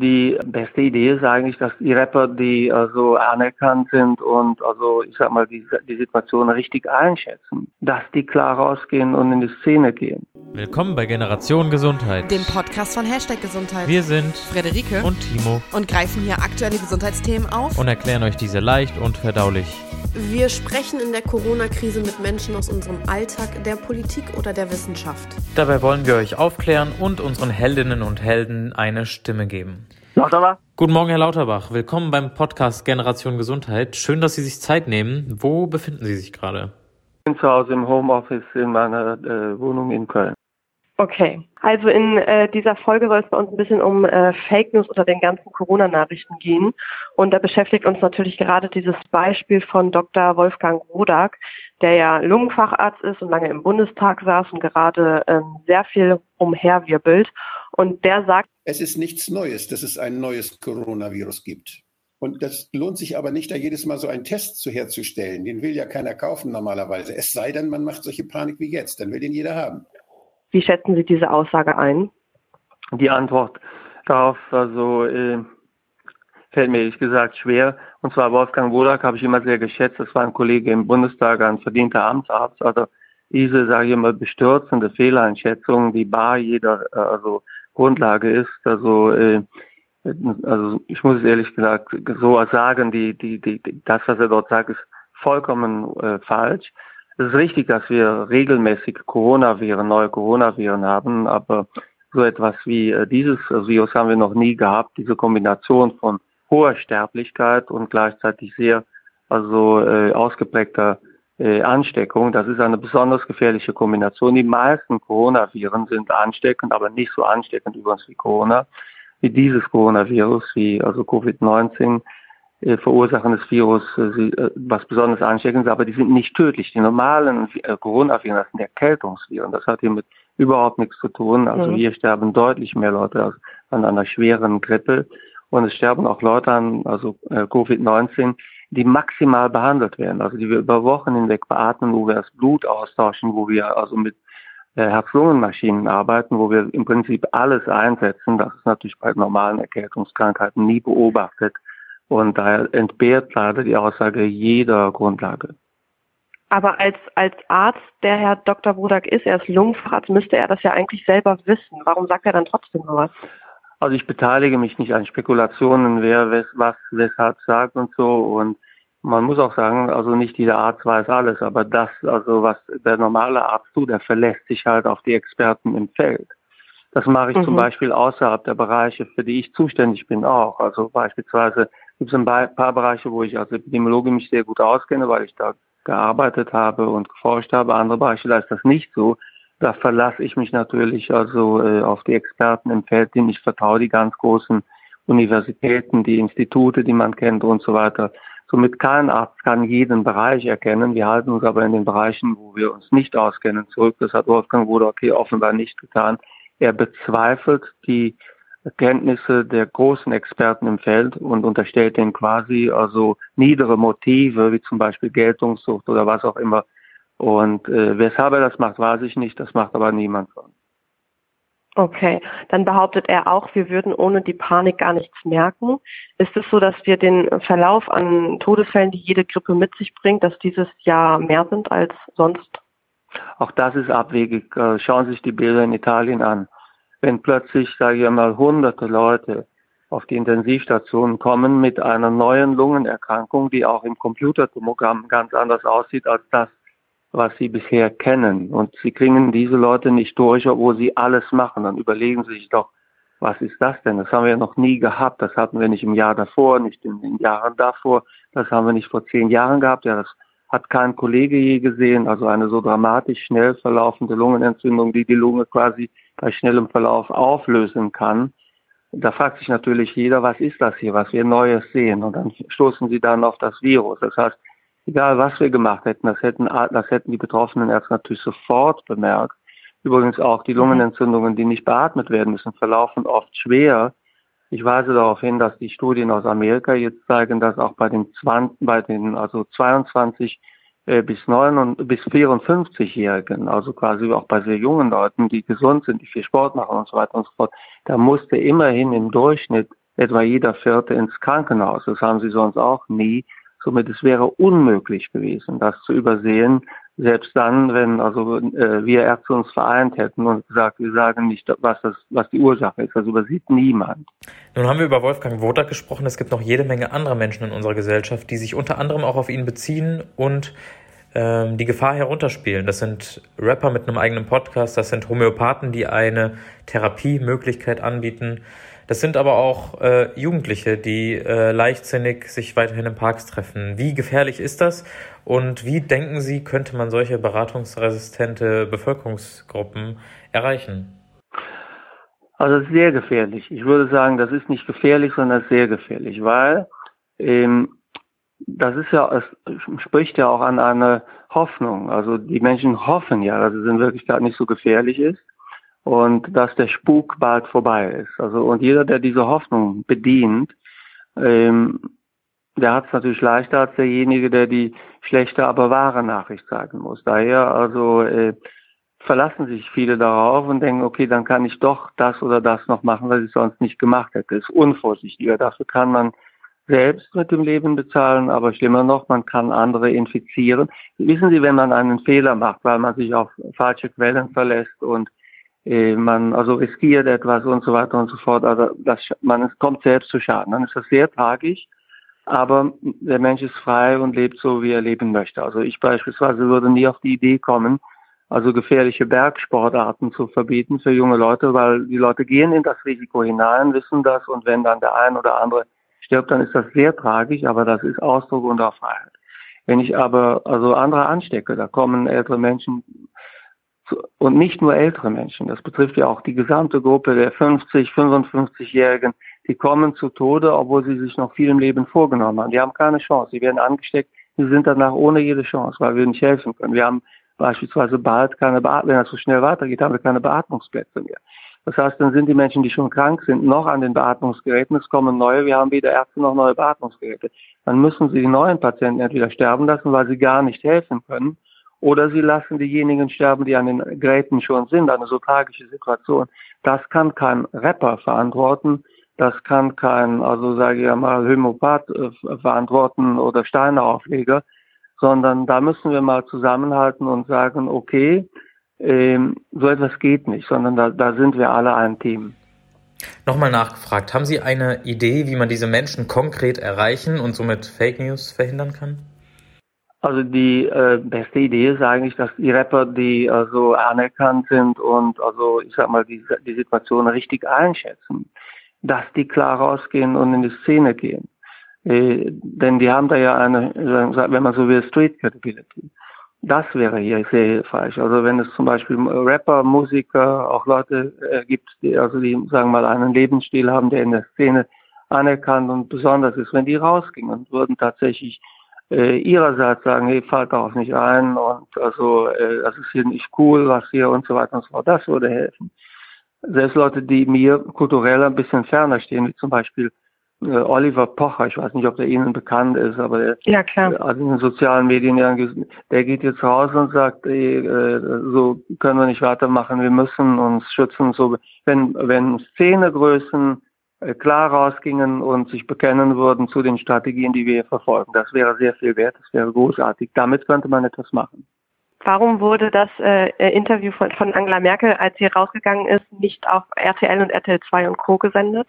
Die beste Idee ist eigentlich, dass die Rapper, die also anerkannt sind und also ich sag mal die, die Situation richtig einschätzen, dass die klar rausgehen und in die Szene gehen. Willkommen bei Generation Gesundheit, dem Podcast von Hashtag Gesundheit. Wir sind Frederike und Timo und greifen hier aktuelle Gesundheitsthemen auf und erklären euch diese leicht und verdaulich. Wir sprechen in der Corona-Krise mit Menschen aus unserem Alltag, der Politik oder der Wissenschaft. Dabei wollen wir euch aufklären und unseren Heldinnen und Helden eine Stimme geben. Lauterbach? Guten Morgen, Herr Lauterbach. Willkommen beim Podcast Generation Gesundheit. Schön, dass Sie sich Zeit nehmen. Wo befinden Sie sich gerade? Ich bin zu Hause im Homeoffice in meiner äh, Wohnung in Köln. Okay, also in äh, dieser Folge soll es bei uns ein bisschen um äh, Fake News oder den ganzen Corona-Nachrichten gehen. Und da beschäftigt uns natürlich gerade dieses Beispiel von Dr. Wolfgang Rodak, der ja Lungenfacharzt ist und lange im Bundestag saß und gerade ähm, sehr viel umherwirbelt. Und der sagt, es ist nichts Neues, dass es ein neues Coronavirus gibt. Und das lohnt sich aber nicht, da jedes Mal so einen Test zu herzustellen. Den will ja keiner kaufen normalerweise. Es sei denn, man macht solche Panik wie jetzt. Dann will den jeder haben. Wie schätzen Sie diese Aussage ein? Die Antwort darauf also, äh, fällt mir ehrlich gesagt schwer. Und zwar Wolfgang Wodak habe ich immer sehr geschätzt. Das war ein Kollege im Bundestag, ein verdienter Amtsarzt. Also diese, sage ich immer, bestürzende Fehleinschätzung, die bar jeder äh, also Grundlage ist. Also äh, also ich muss es ehrlich gesagt so sagen, die, die, die, das, was er dort sagt, ist vollkommen äh, falsch. Es ist richtig, dass wir regelmäßig Coronaviren, neue Coronaviren haben, aber so etwas wie äh, dieses Virus haben wir noch nie gehabt. Diese Kombination von hoher Sterblichkeit und gleichzeitig sehr also äh, ausgeprägter äh, Ansteckung, das ist eine besonders gefährliche Kombination. Die meisten Coronaviren sind ansteckend, aber nicht so ansteckend übrigens wie Corona, wie dieses Coronavirus, wie also Covid-19 äh, verursachen das Virus, äh, äh, was besonders ansteckend ist, aber die sind nicht tödlich. Die normalen äh, Coronaviren, das sind Erkältungsviren. Das hat hiermit überhaupt nichts zu tun. Also mhm. hier sterben deutlich mehr Leute an einer schweren Grippe. Und es sterben auch Leute an, also äh, Covid-19, die maximal behandelt werden, also die wir über Wochen hinweg beatmen, wo wir das Blut austauschen, wo wir also mit äh, Herz-Lungen-Maschinen arbeiten, wo wir im Prinzip alles einsetzen. Das ist natürlich bei normalen Erkältungskrankheiten nie beobachtet. Und daher entbehrt leider die Aussage jeder Grundlage. Aber als, als Arzt, der Herr Dr. Wodak ist, er ist Lungenfacharzt, müsste er das ja eigentlich selber wissen. Warum sagt er dann trotzdem sowas? Also ich beteilige mich nicht an Spekulationen, wer wes, was weshalb sagt und so. Und man muss auch sagen, also nicht jeder Arzt weiß alles, aber das, also was der normale Arzt tut, der verlässt sich halt auf die Experten im Feld. Das mache ich mhm. zum Beispiel außerhalb der Bereiche, für die ich zuständig bin auch. Also beispielsweise gibt es ein paar Bereiche, wo ich als Epidemiologe mich sehr gut auskenne, weil ich da gearbeitet habe und geforscht habe. Andere Bereiche, da ist das nicht so. Da verlasse ich mich natürlich also äh, auf die Experten im Feld, denen ich vertraue, die ganz großen Universitäten, die Institute, die man kennt und so weiter. Somit kein Arzt kann jeden Bereich erkennen. Wir halten uns aber in den Bereichen, wo wir uns nicht auskennen, zurück. Das hat Wolfgang hier offenbar nicht getan. Er bezweifelt die Kenntnisse der großen Experten im Feld und unterstellt denen quasi also niedere Motive, wie zum Beispiel Geltungssucht oder was auch immer. Und äh, weshalb er das macht, weiß ich nicht. Das macht aber niemand von. Okay, dann behauptet er auch, wir würden ohne die Panik gar nichts merken. Ist es so, dass wir den Verlauf an Todesfällen, die jede Grippe mit sich bringt, dass dieses Jahr mehr sind als sonst? Auch das ist abwegig. Äh, schauen Sie sich die Bilder in Italien an wenn plötzlich, sage ich mal, hunderte Leute auf die Intensivstation kommen mit einer neuen Lungenerkrankung, die auch im Computertomogramm ganz anders aussieht als das, was sie bisher kennen. Und sie kriegen diese Leute nicht durch, obwohl sie alles machen. Dann überlegen sie sich doch, was ist das denn? Das haben wir noch nie gehabt. Das hatten wir nicht im Jahr davor, nicht in den Jahren davor. Das haben wir nicht vor zehn Jahren gehabt. Ja, das hat kein Kollege je gesehen. Also eine so dramatisch schnell verlaufende Lungenentzündung, die die Lunge quasi bei schnellem Verlauf auflösen kann. Da fragt sich natürlich jeder, was ist das hier, was wir Neues sehen? Und dann stoßen sie dann auf das Virus. Das heißt, egal was wir gemacht hätten, das hätten, das hätten die betroffenen Ärzte natürlich sofort bemerkt. Übrigens auch die Lungenentzündungen, die nicht beatmet werden müssen, verlaufen oft schwer. Ich weise darauf hin, dass die Studien aus Amerika jetzt zeigen, dass auch bei den 20, bei den also 22 äh, bis 9 bis 54-Jährigen, also quasi auch bei sehr jungen Leuten, die gesund sind, die viel Sport machen und so weiter und so fort, da musste immerhin im Durchschnitt etwa jeder Vierte ins Krankenhaus. Das haben sie sonst auch nie. Somit es wäre unmöglich gewesen, das zu übersehen, selbst dann, wenn also äh, wir Ärzte uns vereint hätten und gesagt, wir sagen nicht, was das, was die Ursache ist. Das übersieht niemand. Nun haben wir über Wolfgang Wodak gesprochen. Es gibt noch jede Menge anderer Menschen in unserer Gesellschaft, die sich unter anderem auch auf ihn beziehen und ähm, die Gefahr herunterspielen. Das sind Rapper mit einem eigenen Podcast, das sind Homöopathen, die eine Therapiemöglichkeit anbieten. Das sind aber auch äh, Jugendliche, die äh, leichtsinnig sich weiterhin in Parks treffen. Wie gefährlich ist das? Und wie denken Sie, könnte man solche beratungsresistente Bevölkerungsgruppen erreichen? Also sehr gefährlich. Ich würde sagen, das ist nicht gefährlich, sondern sehr gefährlich, weil ähm, das ist ja, es spricht ja auch an eine Hoffnung. Also die Menschen hoffen ja, dass es in Wirklichkeit nicht so gefährlich ist und dass der Spuk bald vorbei ist. Also und jeder, der diese Hoffnung bedient, ähm, der hat es natürlich leichter als derjenige, der die schlechte, aber wahre Nachricht sagen muss. Daher also äh, verlassen sich viele darauf und denken, okay, dann kann ich doch das oder das noch machen, was ich sonst nicht gemacht hätte. Das ist unvorsichtiger. Dafür kann man selbst mit dem Leben bezahlen, aber schlimmer noch, man kann andere infizieren. Wissen Sie, wenn man einen Fehler macht, weil man sich auf falsche Quellen verlässt und man also riskiert etwas und so weiter und so fort. Also das, man kommt selbst zu Schaden. Dann ist das sehr tragisch. Aber der Mensch ist frei und lebt so, wie er leben möchte. Also ich beispielsweise würde nie auf die Idee kommen, also gefährliche Bergsportarten zu verbieten für junge Leute, weil die Leute gehen in das Risiko hinein, wissen das und wenn dann der ein oder andere stirbt, dann ist das sehr tragisch, aber das ist Ausdruck unserer Freiheit. Wenn ich aber also andere anstecke, da kommen ältere Menschen und nicht nur ältere Menschen, das betrifft ja auch die gesamte Gruppe der 50, 55-Jährigen, die kommen zu Tode, obwohl sie sich noch viel im Leben vorgenommen haben. Die haben keine Chance. Sie werden angesteckt, sie sind danach ohne jede Chance, weil wir nicht helfen können. Wir haben beispielsweise bald keine Beatmung, wenn das so schnell weitergeht, haben wir keine Beatmungsplätze mehr. Das heißt, dann sind die Menschen, die schon krank sind, noch an den Beatmungsgeräten. Es kommen neue. Wir haben weder Ärzte noch neue Beatmungsgeräte. Dann müssen sie die neuen Patienten entweder sterben lassen, weil sie gar nicht helfen können oder sie lassen diejenigen sterben, die an den Geräten schon sind, eine so tragische Situation. Das kann kein Rapper verantworten, das kann kein, also sage ich mal, Homöopath äh, verantworten oder Steineaufleger, sondern da müssen wir mal zusammenhalten und sagen, okay, ähm, so etwas geht nicht, sondern da, da sind wir alle ein Team. Nochmal nachgefragt, haben Sie eine Idee, wie man diese Menschen konkret erreichen und somit Fake News verhindern kann? Also die äh, beste Idee ist eigentlich, dass die Rapper, die also anerkannt sind und also ich sag mal die, die Situation richtig einschätzen, dass die klar rausgehen und in die Szene gehen. Äh, denn die haben da ja eine, wenn man so will, Street Credibility. Das wäre hier sehr hilfreich. Also wenn es zum Beispiel Rapper, Musiker, auch Leute äh, gibt, die also die sagen mal einen Lebensstil haben, der in der Szene anerkannt und besonders ist, wenn die rausgingen und würden tatsächlich äh, ihrerseits sagen, hey, fallt darauf nicht ein und also äh, das ist hier nicht cool, was hier und so weiter und so fort. Das würde helfen. Selbst Leute, die mir kulturell ein bisschen ferner stehen, wie zum Beispiel äh, Oliver Pocher, ich weiß nicht, ob der Ihnen bekannt ist, aber der, ja, klar. also in den sozialen Medien, der geht jetzt raus und sagt, ey, äh, so können wir nicht weitermachen, wir müssen uns schützen. So, wenn, wenn Szenegrößen klar rausgingen und sich bekennen würden zu den Strategien, die wir hier verfolgen. Das wäre sehr viel wert, das wäre großartig. Damit könnte man etwas machen. Warum wurde das äh, Interview von, von Angela Merkel, als sie rausgegangen ist, nicht auf RTL und RTL 2 und Co. gesendet?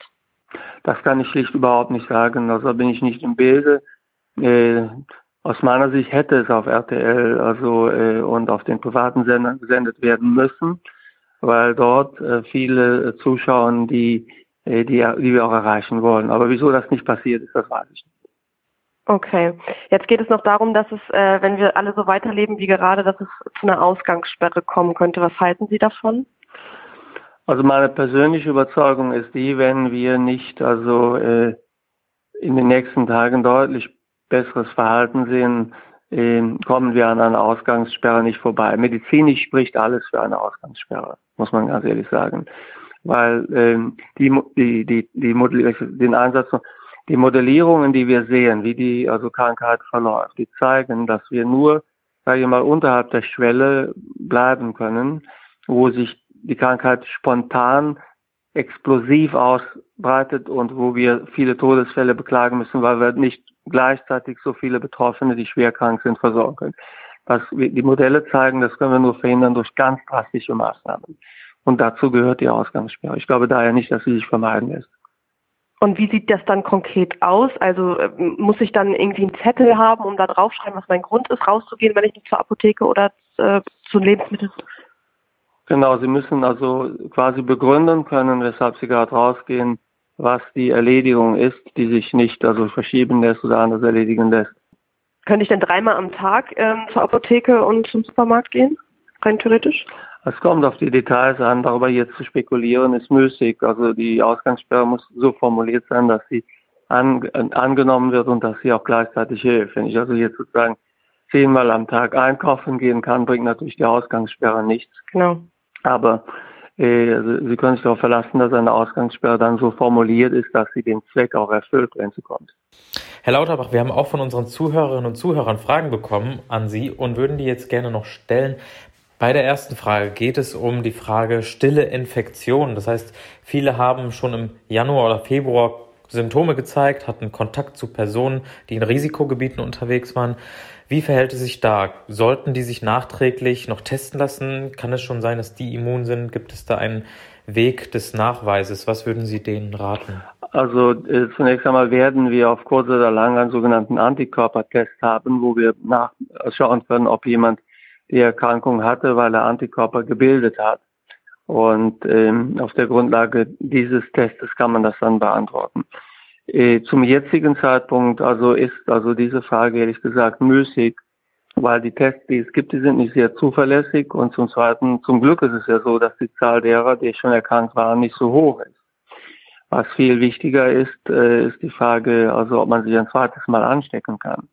Das kann ich schlicht überhaupt nicht sagen. Also bin ich nicht im Bilde. Äh, aus meiner Sicht hätte es auf RTL also äh, und auf den privaten Sendern gesendet werden müssen, weil dort äh, viele Zuschauer, die äh, die, die wir auch erreichen wollen. Aber wieso das nicht passiert ist, das weiß ich nicht. Okay. Jetzt geht es noch darum, dass es, äh, wenn wir alle so weiterleben wie gerade, dass es zu einer Ausgangssperre kommen könnte. Was halten Sie davon? Also meine persönliche Überzeugung ist die, wenn wir nicht also äh, in den nächsten Tagen deutlich besseres Verhalten sehen, äh, kommen wir an einer Ausgangssperre nicht vorbei. Medizinisch spricht alles für eine Ausgangssperre, muss man ganz ehrlich sagen weil ähm, die, die, die, die den Einsatz, die Modellierungen, die wir sehen, wie die also Krankheit verläuft, die zeigen, dass wir nur, sage ich mal, unterhalb der Schwelle bleiben können, wo sich die Krankheit spontan explosiv ausbreitet und wo wir viele Todesfälle beklagen müssen, weil wir nicht gleichzeitig so viele Betroffene, die schwer krank sind, versorgen können. Was die Modelle zeigen, das können wir nur verhindern durch ganz drastische Maßnahmen. Und dazu gehört die Ausgangssperre. Ich glaube daher nicht, dass sie sich vermeiden lässt. Und wie sieht das dann konkret aus? Also äh, muss ich dann irgendwie einen Zettel haben, um da draufschreiben, was mein Grund ist, rauszugehen, wenn ich nicht zur Apotheke oder äh, zu Lebensmitteln? Genau, Sie müssen also quasi begründen können, weshalb Sie gerade rausgehen, was die Erledigung ist, die sich nicht also verschieben lässt oder anders erledigen lässt. Könnte ich denn dreimal am Tag ähm, zur Apotheke und zum Supermarkt gehen? Rein theoretisch? Es kommt auf die Details an, darüber jetzt zu spekulieren ist müßig. Also die Ausgangssperre muss so formuliert sein, dass sie an, angenommen wird und dass sie auch gleichzeitig hilft. Wenn ich also jetzt sozusagen zehnmal am Tag einkaufen gehen kann, bringt natürlich die Ausgangssperre nichts. Genau. Aber äh, also Sie können sich darauf verlassen, dass eine Ausgangssperre dann so formuliert ist, dass sie den Zweck auch erfüllt, wenn sie kommt. Herr Lauterbach, wir haben auch von unseren Zuhörerinnen und Zuhörern Fragen bekommen an Sie und würden die jetzt gerne noch stellen. Bei der ersten Frage geht es um die Frage stille Infektion. Das heißt, viele haben schon im Januar oder Februar Symptome gezeigt, hatten Kontakt zu Personen, die in Risikogebieten unterwegs waren. Wie verhält es sich da? Sollten die sich nachträglich noch testen lassen? Kann es schon sein, dass die immun sind? Gibt es da einen Weg des Nachweises? Was würden Sie denen raten? Also äh, zunächst einmal werden wir auf kurz oder lang einen sogenannten Antikörpertest haben, wo wir nachschauen können, ob jemand die Erkrankung hatte, weil er Antikörper gebildet hat. Und ähm, auf der Grundlage dieses Testes kann man das dann beantworten. Äh, zum jetzigen Zeitpunkt also ist also diese Frage ehrlich gesagt müßig, weil die Tests, die es gibt, die sind nicht sehr zuverlässig und zum Zweiten, zum Glück ist es ja so, dass die Zahl derer, die schon erkrankt waren, nicht so hoch ist. Was viel wichtiger ist, äh, ist die Frage, also ob man sich ein zweites Mal anstecken kann.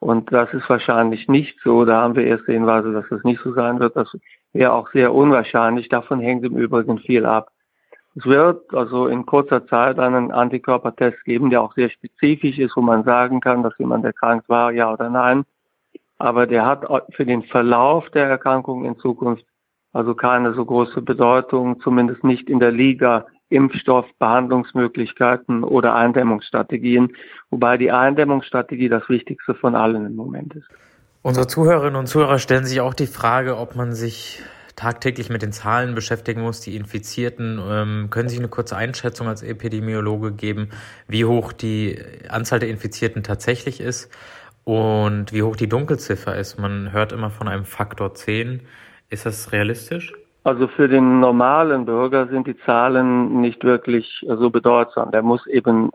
Und das ist wahrscheinlich nicht so. Da haben wir erste Hinweise, dass das nicht so sein wird. Das wäre auch sehr unwahrscheinlich. Davon hängt im Übrigen viel ab. Es wird also in kurzer Zeit einen Antikörpertest geben, der auch sehr spezifisch ist, wo man sagen kann, dass jemand erkrankt war, ja oder nein. Aber der hat für den Verlauf der Erkrankung in Zukunft also keine so große Bedeutung, zumindest nicht in der Liga Impfstoff, Behandlungsmöglichkeiten oder Eindämmungsstrategien, wobei die Eindämmungsstrategie das Wichtigste von allen im Moment ist. Unsere Zuhörerinnen und Zuhörer stellen sich auch die Frage, ob man sich tagtäglich mit den Zahlen beschäftigen muss, die Infizierten. Ähm, können Sie eine kurze Einschätzung als Epidemiologe geben, wie hoch die Anzahl der Infizierten tatsächlich ist und wie hoch die Dunkelziffer ist? Man hört immer von einem Faktor 10. Ist das realistisch? Also für den normalen Bürger sind die Zahlen nicht wirklich so bedeutsam. Der muss eben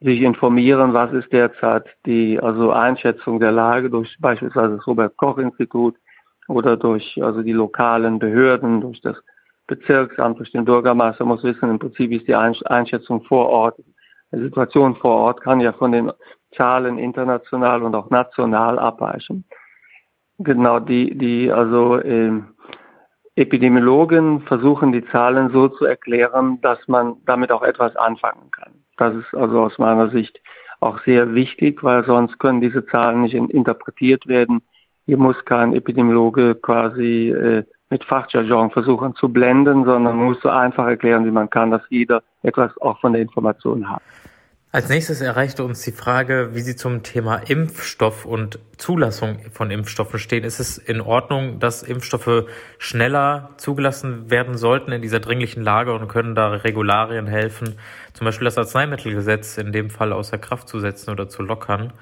sich informieren, was ist derzeit die also Einschätzung der Lage durch beispielsweise das Robert Koch Institut oder durch also die lokalen Behörden, durch das Bezirksamt, durch den Bürgermeister muss wissen, im Prinzip ist die Einschätzung vor Ort. Die Situation vor Ort kann ja von den Zahlen international und auch national abweichen. Genau die, die also äh, Epidemiologen versuchen die Zahlen so zu erklären, dass man damit auch etwas anfangen kann. Das ist also aus meiner Sicht auch sehr wichtig, weil sonst können diese Zahlen nicht interpretiert werden. Hier muss kein Epidemiologe quasi äh, mit Fachjargon versuchen zu blenden, sondern muss so einfach erklären, wie man kann, dass jeder etwas auch von der Information hat. Als nächstes erreichte uns die Frage, wie Sie zum Thema Impfstoff und Zulassung von Impfstoffen stehen. Ist es in Ordnung, dass Impfstoffe schneller zugelassen werden sollten in dieser dringlichen Lage und können da Regularien helfen, zum Beispiel das Arzneimittelgesetz in dem Fall außer Kraft zu setzen oder zu lockern,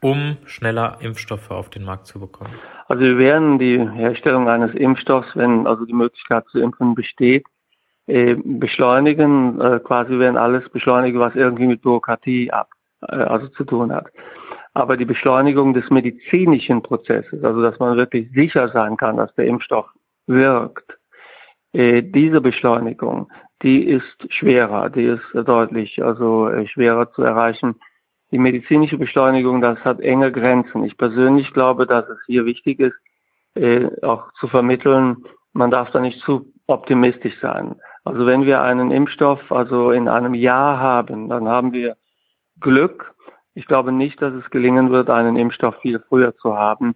um schneller Impfstoffe auf den Markt zu bekommen? Also wir werden die Herstellung eines Impfstoffs, wenn also die Möglichkeit zu impfen besteht, äh, beschleunigen, äh, quasi werden alles beschleunigen, was irgendwie mit Bürokratie ab, äh, also zu tun hat. Aber die Beschleunigung des medizinischen Prozesses, also dass man wirklich sicher sein kann, dass der Impfstoff wirkt, äh, diese Beschleunigung, die ist schwerer, die ist deutlich also äh, schwerer zu erreichen. Die medizinische Beschleunigung, das hat enge Grenzen. Ich persönlich glaube, dass es hier wichtig ist, äh, auch zu vermitteln, man darf da nicht zu optimistisch sein. Also wenn wir einen Impfstoff also in einem Jahr haben, dann haben wir Glück. Ich glaube nicht, dass es gelingen wird, einen Impfstoff viel früher zu haben,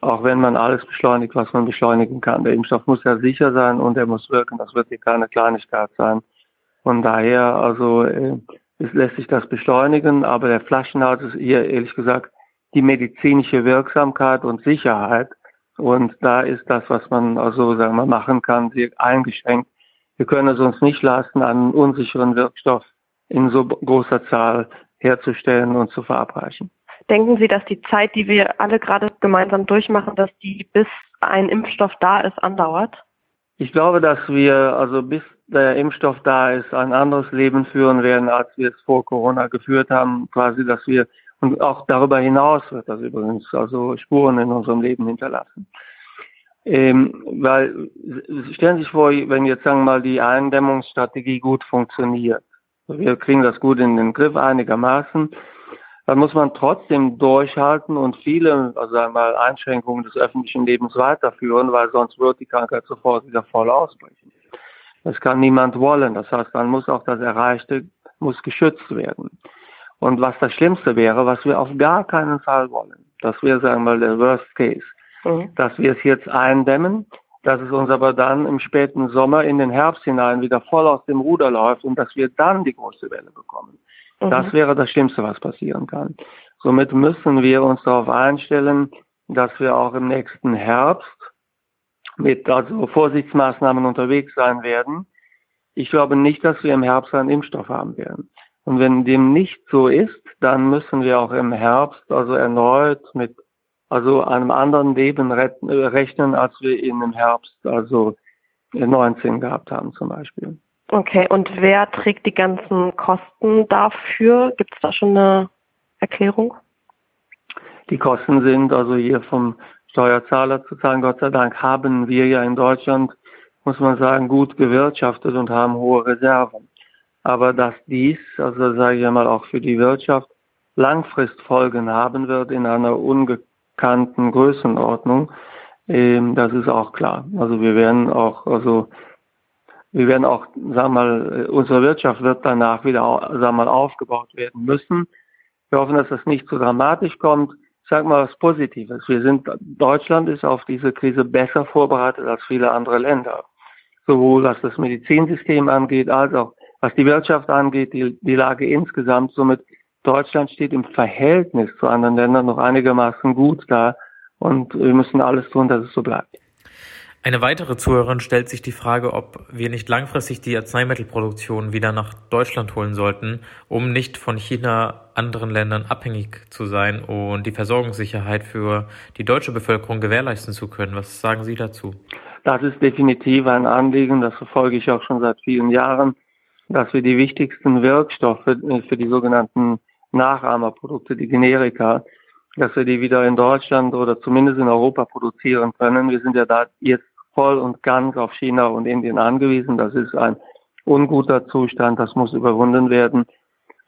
auch wenn man alles beschleunigt, was man beschleunigen kann. Der Impfstoff muss ja sicher sein und er muss wirken. Das wird hier keine Kleinigkeit sein. Von daher, also äh, es lässt sich das beschleunigen, aber der Flaschenhals ist hier ehrlich gesagt die medizinische Wirksamkeit und Sicherheit. Und da ist das, was man also sagen wir machen kann, sehr eingeschränkt. Wir können es uns nicht leisten, einen unsicheren Wirkstoff in so großer Zahl herzustellen und zu verabreichen. Denken Sie, dass die Zeit, die wir alle gerade gemeinsam durchmachen, dass die bis ein Impfstoff da ist, andauert? Ich glaube, dass wir also bis der Impfstoff da ist, ein anderes Leben führen werden, als wir es vor Corona geführt haben. Quasi, dass wir und auch darüber hinaus wird das übrigens also Spuren in unserem Leben hinterlassen. Ähm, weil stellen Sie sich vor, wenn jetzt sagen wir mal die Eindämmungsstrategie gut funktioniert, wir kriegen das gut in den Griff einigermaßen, dann muss man trotzdem durchhalten und viele, also einmal Einschränkungen des öffentlichen Lebens weiterführen, weil sonst wird die Krankheit sofort wieder voll ausbrechen. Das kann niemand wollen. Das heißt, dann muss auch das Erreichte muss geschützt werden. Und was das Schlimmste wäre, was wir auf gar keinen Fall wollen, das wäre, sagen wir mal, der Worst Case, mhm. dass wir es jetzt eindämmen, dass es uns aber dann im späten Sommer in den Herbst hinein wieder voll aus dem Ruder läuft und dass wir dann die große Welle bekommen. Mhm. Das wäre das Schlimmste, was passieren kann. Somit müssen wir uns darauf einstellen, dass wir auch im nächsten Herbst mit also Vorsichtsmaßnahmen unterwegs sein werden. Ich glaube nicht, dass wir im Herbst einen Impfstoff haben werden. Und wenn dem nicht so ist, dann müssen wir auch im Herbst also erneut mit also einem anderen Leben rechnen, als wir ihn im Herbst also 19 gehabt haben zum Beispiel. Okay, und wer trägt die ganzen Kosten dafür? Gibt es da schon eine Erklärung? Die Kosten sind also hier vom Steuerzahler zu zahlen. Gott sei Dank haben wir ja in Deutschland, muss man sagen, gut gewirtschaftet und haben hohe Reserven. Aber dass dies, also sage ich einmal auch für die Wirtschaft, Langfristfolgen haben wird in einer ungekannten Größenordnung, ähm, das ist auch klar. Also wir werden auch, also wir werden auch, sagen wir mal, unsere Wirtschaft wird danach wieder, sagen wir mal, aufgebaut werden müssen. Wir hoffen, dass das nicht zu dramatisch kommt. Ich sage mal was Positives. Wir sind, Deutschland ist auf diese Krise besser vorbereitet als viele andere Länder. Sowohl was das Medizinsystem angeht, als auch was die Wirtschaft angeht, die, die Lage insgesamt. Somit Deutschland steht im Verhältnis zu anderen Ländern noch einigermaßen gut da und wir müssen alles tun, dass es so bleibt. Eine weitere Zuhörerin stellt sich die Frage, ob wir nicht langfristig die Arzneimittelproduktion wieder nach Deutschland holen sollten, um nicht von China anderen Ländern abhängig zu sein und die Versorgungssicherheit für die deutsche Bevölkerung gewährleisten zu können. Was sagen Sie dazu? Das ist definitiv ein Anliegen, das verfolge ich auch schon seit vielen Jahren, dass wir die wichtigsten Wirkstoffe für die sogenannten Nachahmerprodukte, die Generika, dass wir die wieder in Deutschland oder zumindest in Europa produzieren können. Wir sind ja da jetzt voll und ganz auf China und Indien angewiesen. Das ist ein unguter Zustand, das muss überwunden werden.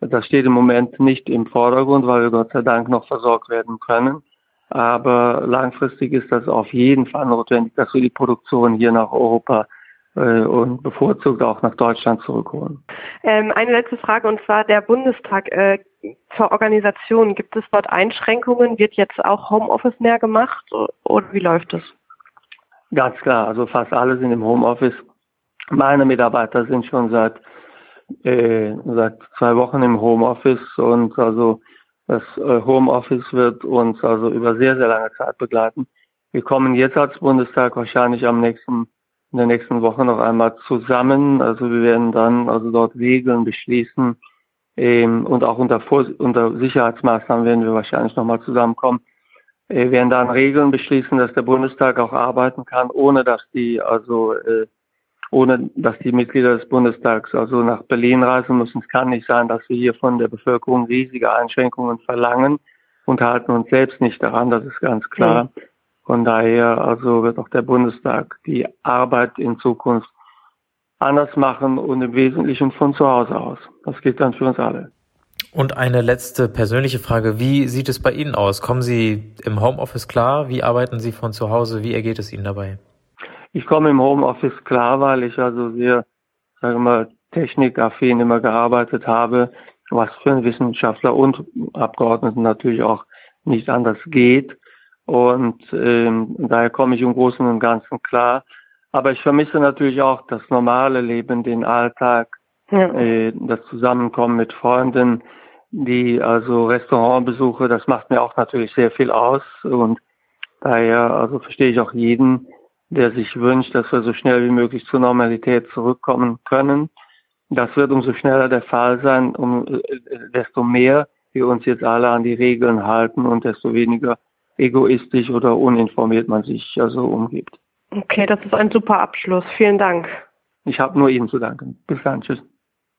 Das steht im Moment nicht im Vordergrund, weil wir Gott sei Dank noch versorgt werden können. Aber langfristig ist das auf jeden Fall notwendig, dass wir die Produktion hier nach Europa äh, und bevorzugt auch nach Deutschland zurückholen. Ähm, eine letzte Frage und zwar der Bundestag äh, zur Organisation. Gibt es dort Einschränkungen? Wird jetzt auch Homeoffice mehr gemacht oder wie läuft es? Ganz klar, also fast alle sind im Homeoffice. Meine Mitarbeiter sind schon seit, äh, seit zwei Wochen im Homeoffice und also das äh, Homeoffice wird uns also über sehr, sehr lange Zeit begleiten. Wir kommen jetzt als Bundestag wahrscheinlich am nächsten, in der nächsten Woche noch einmal zusammen. Also wir werden dann also dort Regeln beschließen ähm, und auch unter, unter Sicherheitsmaßnahmen werden wir wahrscheinlich nochmal zusammenkommen wir werden dann Regeln beschließen, dass der Bundestag auch arbeiten kann, ohne dass die also äh, ohne dass die Mitglieder des Bundestags also nach Berlin reisen müssen. Es kann nicht sein, dass wir hier von der Bevölkerung riesige Einschränkungen verlangen und halten uns selbst nicht daran, das ist ganz klar. Von daher also wird auch der Bundestag die Arbeit in Zukunft anders machen und im Wesentlichen von zu Hause aus. Das gilt dann für uns alle. Und eine letzte persönliche Frage. Wie sieht es bei Ihnen aus? Kommen Sie im Homeoffice klar? Wie arbeiten Sie von zu Hause? Wie ergeht es Ihnen dabei? Ich komme im Homeoffice klar, weil ich also sehr, sagen wir mal, technikaffin immer gearbeitet habe, was für einen Wissenschaftler und Abgeordneten natürlich auch nicht anders geht. Und ähm, daher komme ich im Großen und Ganzen klar. Aber ich vermisse natürlich auch das normale Leben, den Alltag, ja. äh, das Zusammenkommen mit Freunden, die also Restaurantbesuche, das macht mir auch natürlich sehr viel aus und daher also verstehe ich auch jeden, der sich wünscht, dass wir so schnell wie möglich zur Normalität zurückkommen können. Das wird umso schneller der Fall sein, um, äh, desto mehr wir uns jetzt alle an die Regeln halten und desto weniger egoistisch oder uninformiert man sich also umgibt. Okay, das ist ein super Abschluss. Vielen Dank. Ich habe nur Ihnen zu danken. Bis dann. Tschüss.